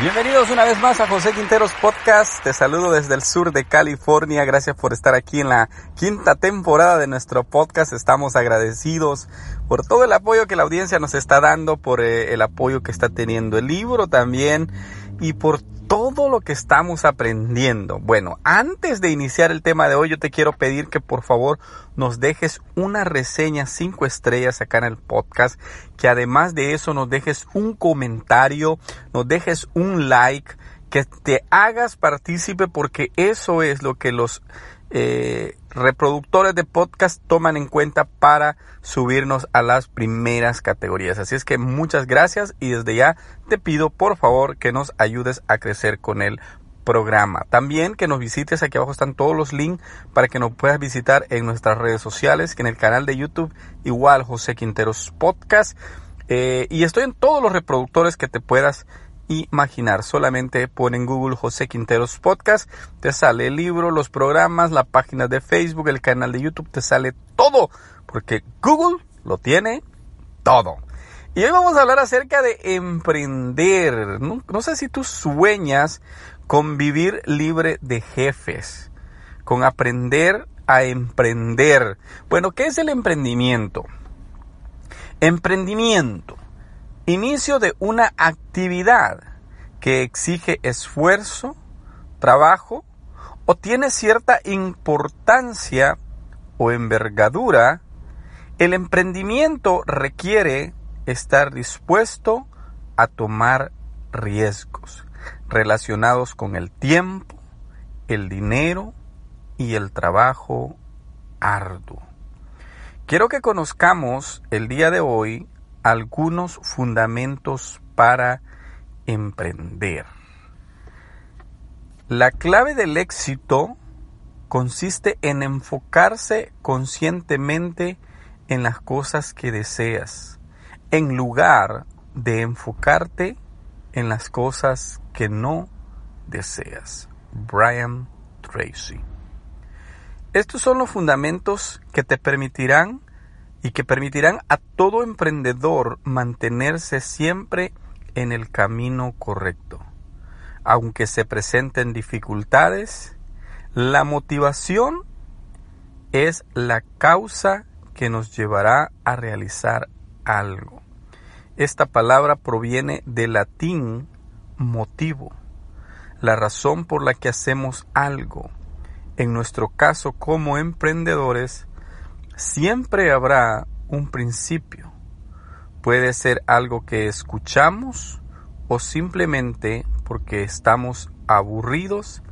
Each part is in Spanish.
Bienvenidos una vez más a José Quinteros Podcast. Te saludo desde el sur de California. Gracias por estar aquí en la quinta temporada de nuestro podcast. Estamos agradecidos por todo el apoyo que la audiencia nos está dando, por eh, el apoyo que está teniendo el libro también y por todo lo que estamos aprendiendo. Bueno, antes de iniciar el tema de hoy, yo te quiero pedir que por favor nos dejes una reseña cinco estrellas acá en el podcast, que además de eso nos dejes un comentario, nos dejes un like, que te hagas partícipe porque eso es lo que los eh, reproductores de podcast toman en cuenta para subirnos a las primeras categorías. Así es que muchas gracias y desde ya te pido por favor que nos ayudes a crecer con el programa. También que nos visites, aquí abajo están todos los links para que nos puedas visitar en nuestras redes sociales, que en el canal de YouTube igual José Quinteros Podcast. Eh, y estoy en todos los reproductores que te puedas imaginar. Solamente pon en Google José Quinteros Podcast, te sale el libro, los programas, la página de Facebook, el canal de YouTube, te sale todo, porque Google lo tiene todo. Y hoy vamos a hablar acerca de emprender. No, no sé si tú sueñas con vivir libre de jefes, con aprender a emprender. Bueno, ¿qué es el emprendimiento? Emprendimiento Inicio de una actividad que exige esfuerzo, trabajo o tiene cierta importancia o envergadura, el emprendimiento requiere estar dispuesto a tomar riesgos relacionados con el tiempo, el dinero y el trabajo arduo. Quiero que conozcamos el día de hoy algunos fundamentos para emprender. La clave del éxito consiste en enfocarse conscientemente en las cosas que deseas, en lugar de enfocarte en las cosas que no deseas. Brian Tracy. Estos son los fundamentos que te permitirán y que permitirán a todo emprendedor mantenerse siempre en el camino correcto. Aunque se presenten dificultades, la motivación es la causa que nos llevará a realizar algo. Esta palabra proviene del latín motivo, la razón por la que hacemos algo. En nuestro caso como emprendedores, siempre habrá un principio. Puede ser algo que escuchamos o simplemente porque estamos aburridos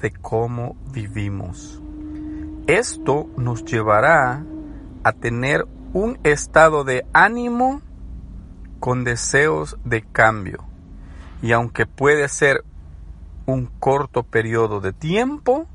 de cómo vivimos. Esto nos llevará a tener un estado de ánimo con deseos de cambio. Y aunque puede ser un corto periodo de tiempo,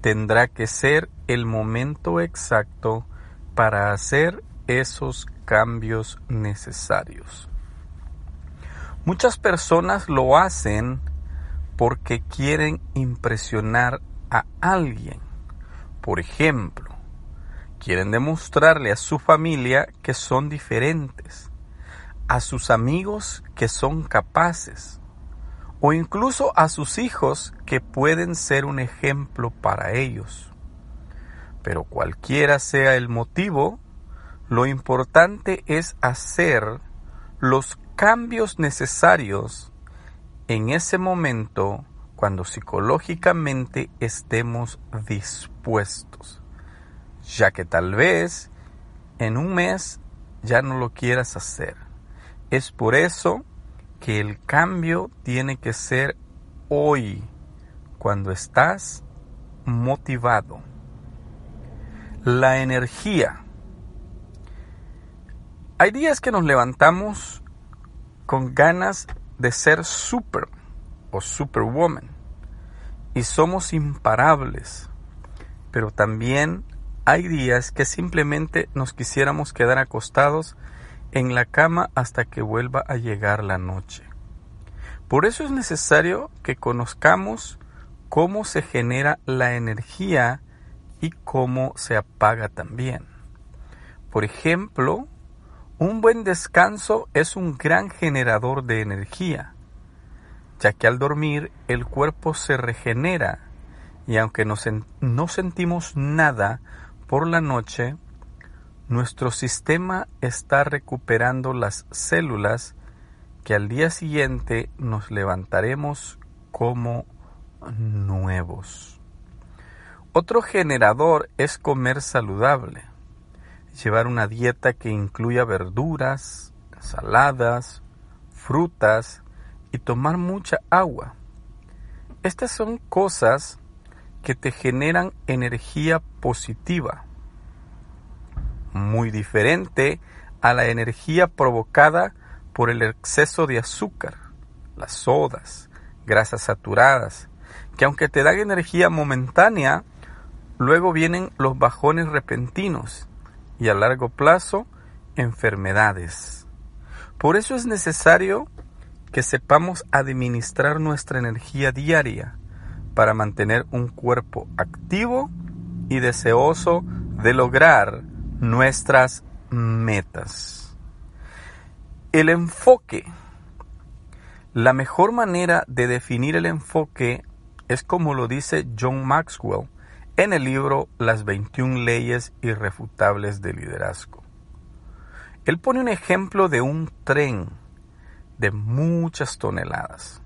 tendrá que ser el momento exacto para hacer esos cambios necesarios. Muchas personas lo hacen porque quieren impresionar a alguien. Por ejemplo, quieren demostrarle a su familia que son diferentes, a sus amigos que son capaces, o incluso a sus hijos que pueden ser un ejemplo para ellos. Pero cualquiera sea el motivo, lo importante es hacer los cambios necesarios en ese momento cuando psicológicamente estemos dispuestos, ya que tal vez en un mes ya no lo quieras hacer. Es por eso que el cambio tiene que ser hoy, cuando estás motivado. La energía Hay días que nos levantamos con ganas de ser super o superwoman y somos imparables, pero también hay días que simplemente nos quisiéramos quedar acostados en la cama hasta que vuelva a llegar la noche. Por eso es necesario que conozcamos cómo se genera la energía y cómo se apaga también. Por ejemplo, un buen descanso es un gran generador de energía, ya que al dormir el cuerpo se regenera y aunque no, sentimos nada por la noche, nuestro sistema está recuperando las células que al día siguiente nos levantaremos como nuevos. Otro generador es comer saludable llevar una dieta que incluya verduras, saladas, frutas y tomar mucha agua. Estas son cosas que te generan energía positiva, muy diferente a la energía provocada por el exceso de azúcar, las sodas, grasas saturadas, que aunque te dan energía momentánea, luego vienen los bajones repentinos y a largo plazo enfermedades. Por eso es necesario que sepamos administrar nuestra energía diaria para mantener un cuerpo activo y deseoso de lograr nuestras metas. El enfoque. La mejor manera de definir el enfoque es como lo dice John Maxwell en el libro Las 21 leyes irrefutables del liderazgo. Él pone un ejemplo de un tren de muchas toneladas.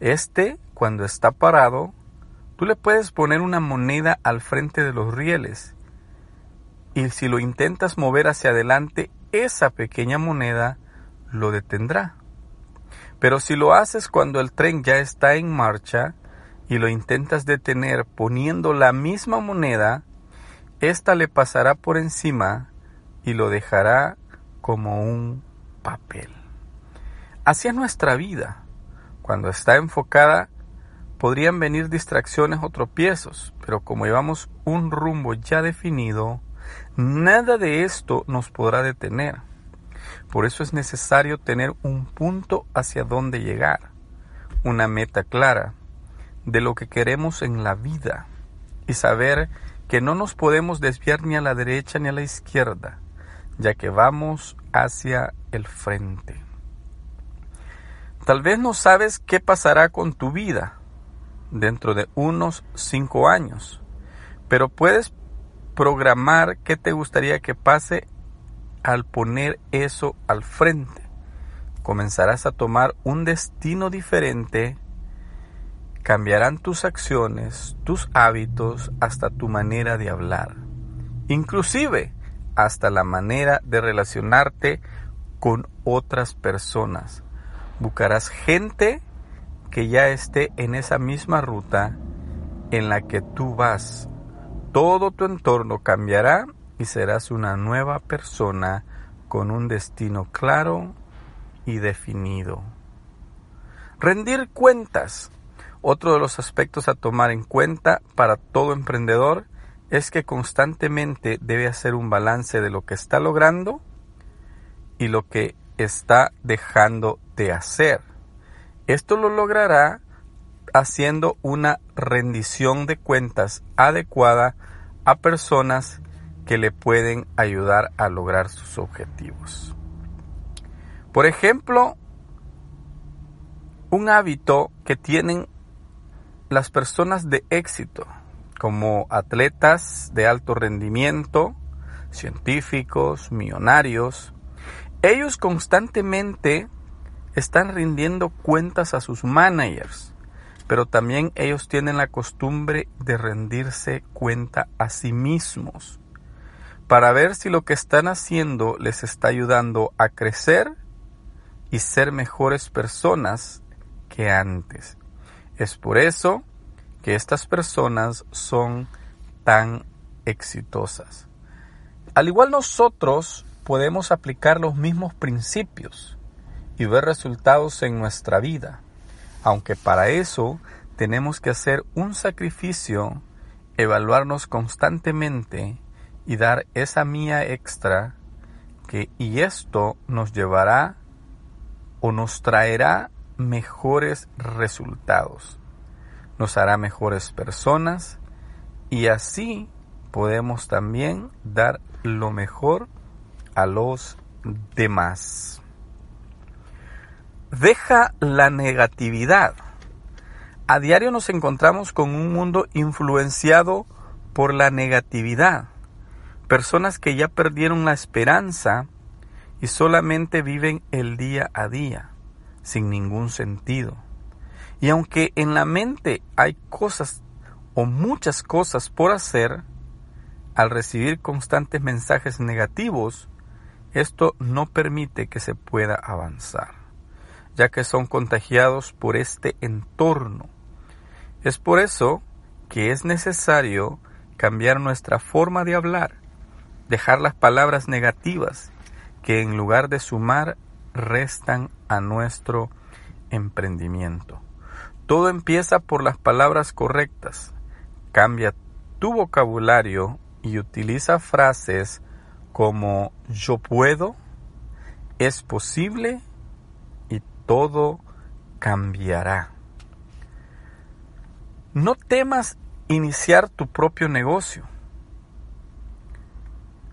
Este, cuando está parado, tú le puedes poner una moneda al frente de los rieles y si lo intentas mover hacia adelante, esa pequeña moneda lo detendrá. Pero si lo haces cuando el tren ya está en marcha, y lo intentas detener poniendo la misma moneda, ésta le pasará por encima y lo dejará como un papel. Así es nuestra vida. Cuando está enfocada, podrían venir distracciones o tropiezos, pero como llevamos un rumbo ya definido, nada de esto nos podrá detener. Por eso es necesario tener un punto hacia donde llegar, una meta clara, de lo que queremos en la vida y saber que no nos podemos desviar ni a la derecha ni a la izquierda, ya que vamos hacia el frente. Tal vez no sabes qué pasará con tu vida dentro de unos cinco años, pero puedes programar qué te gustaría que pase al poner eso al frente. Comenzarás a tomar un destino diferente Cambiarán tus acciones, tus hábitos, hasta tu manera de hablar. Inclusive hasta la manera de relacionarte con otras personas. Buscarás gente que ya esté en esa misma ruta en la que tú vas. Todo tu entorno cambiará y serás una nueva persona con un destino claro y definido. Rendir cuentas otro de los aspectos a tomar en cuenta para todo emprendedor es que constantemente debe hacer un balance de lo que está logrando y lo que está dejando de hacer. Esto lo logrará haciendo una rendición de cuentas adecuada a personas que le pueden ayudar a lograr sus objetivos. Por ejemplo, un hábito que tienen las personas de éxito, como atletas de alto rendimiento, científicos, millonarios, ellos constantemente están rindiendo cuentas a sus managers, pero también ellos tienen la costumbre de rendirse cuenta a sí mismos para ver si lo que están haciendo les está ayudando a crecer y ser mejores personas que antes. Es por eso que estas personas son tan exitosas. Al igual nosotros podemos aplicar los mismos principios y ver resultados en nuestra vida, aunque para eso tenemos que hacer un sacrificio, evaluarnos constantemente y dar esa mía extra que y esto nos llevará o nos traerá mejores resultados, nos hará mejores personas y así podemos también dar lo mejor a los demás. Deja la negatividad. A diario nos encontramos con un mundo influenciado por la negatividad. Personas que ya perdieron la esperanza y solamente viven el día a día, sin ningún sentido. Y aunque en la mente hay cosas o muchas cosas por hacer, al recibir constantes mensajes negativos, esto no permite que se pueda avanzar, ya que son contagiados por este entorno. Es por eso que es necesario cambiar nuestra forma de hablar, dejar las palabras negativas que en lugar de sumar restan a nuestro emprendimiento. Todo empieza por las palabras correctas. Cambia tu vocabulario y utiliza frases como yo puedo, es posible y todo cambiará. No temas iniciar tu propio negocio.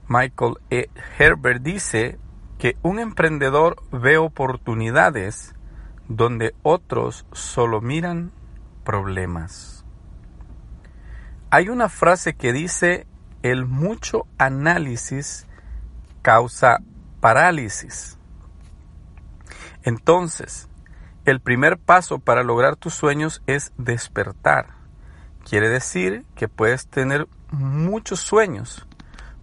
Michael E. Herbert dice que un emprendedor ve oportunidades donde otros solo miran problemas. Hay una frase que dice el mucho análisis causa parálisis. Entonces, el primer paso para lograr tus sueños es despertar. Quiere decir que puedes tener muchos sueños,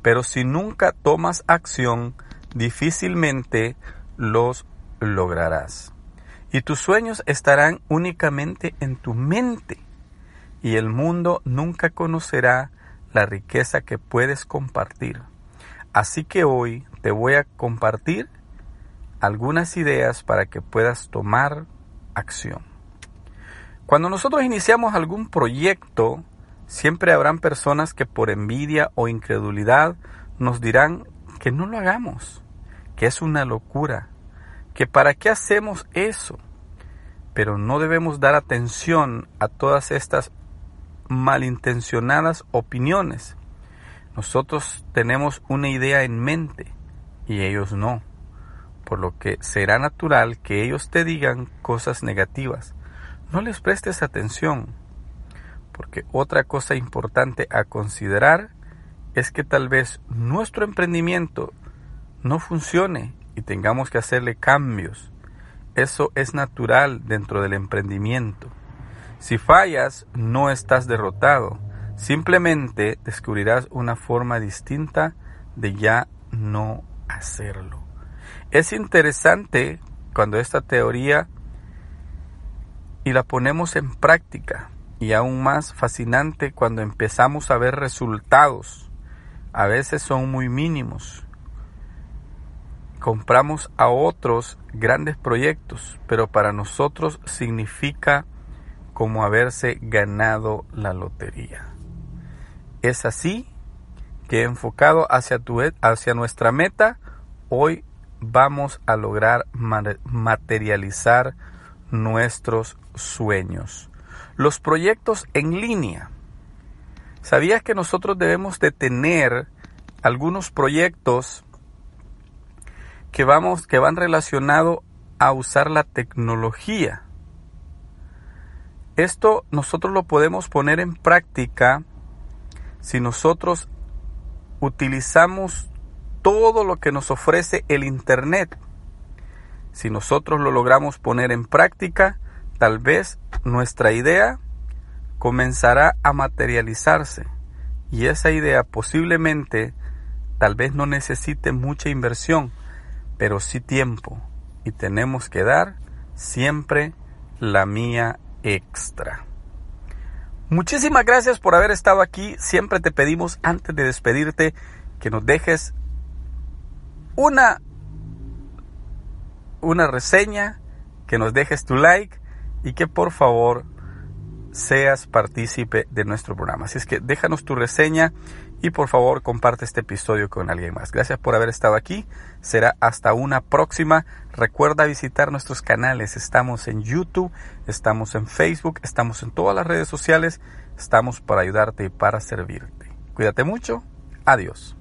pero si nunca tomas acción, difícilmente los lograrás. Y tus sueños estarán únicamente en tu mente, y el mundo nunca conocerá la riqueza que puedes compartir. Así que hoy te voy a compartir algunas ideas para que puedas tomar acción. Cuando nosotros iniciamos algún proyecto, siempre habrán personas que por envidia o incredulidad nos dirán que no lo hagamos, que es una locura, que para qué hacemos eso. Pero no debemos dar atención a todas estas malintencionadas opiniones. Nosotros tenemos una idea en mente y ellos no, por lo que será natural que ellos te digan cosas negativas. No les prestes atención, porque otra cosa importante a considerar es que tal vez nuestro emprendimiento no funcione y tengamos que hacerle cambios. Eso es natural dentro del emprendimiento. Si fallas, no estás derrotado, simplemente descubrirás una forma distinta de ya no hacerlo. Es interesante cuando esta teoría y la ponemos en práctica y aún más fascinante cuando empezamos a ver resultados. A veces son muy mínimos. Compramos a otros grandes proyectos, pero para nosotros significa como haberse ganado la lotería. Es así que enfocado hacia, tu, hacia nuestra meta, hoy vamos a lograr materializar nuestros sueños. Los proyectos en línea. ¿Sabías que nosotros debemos de tener algunos proyectos que, vamos, que van relacionados a usar la tecnología? Esto nosotros lo podemos poner en práctica si nosotros utilizamos todo lo que nos ofrece el Internet. Si nosotros lo logramos poner en práctica, tal vez nuestra idea comenzará a materializarse y esa idea posiblemente tal vez no necesite mucha inversión, pero sí tiempo y tenemos que dar siempre la mía extra. Muchísimas gracias por haber estado aquí. Siempre te pedimos antes de despedirte que nos dejes una, una reseña, que nos dejes tu like y que por favor seas partícipe de nuestro programa. Así es que déjanos tu reseña y por favor comparte este episodio con alguien más. Gracias por haber estado aquí. Será hasta una próxima. Recuerda visitar nuestros canales. Estamos en YouTube, estamos en Facebook, estamos en todas las redes sociales. Estamos para ayudarte y para servirte. Cuídate mucho. Adiós.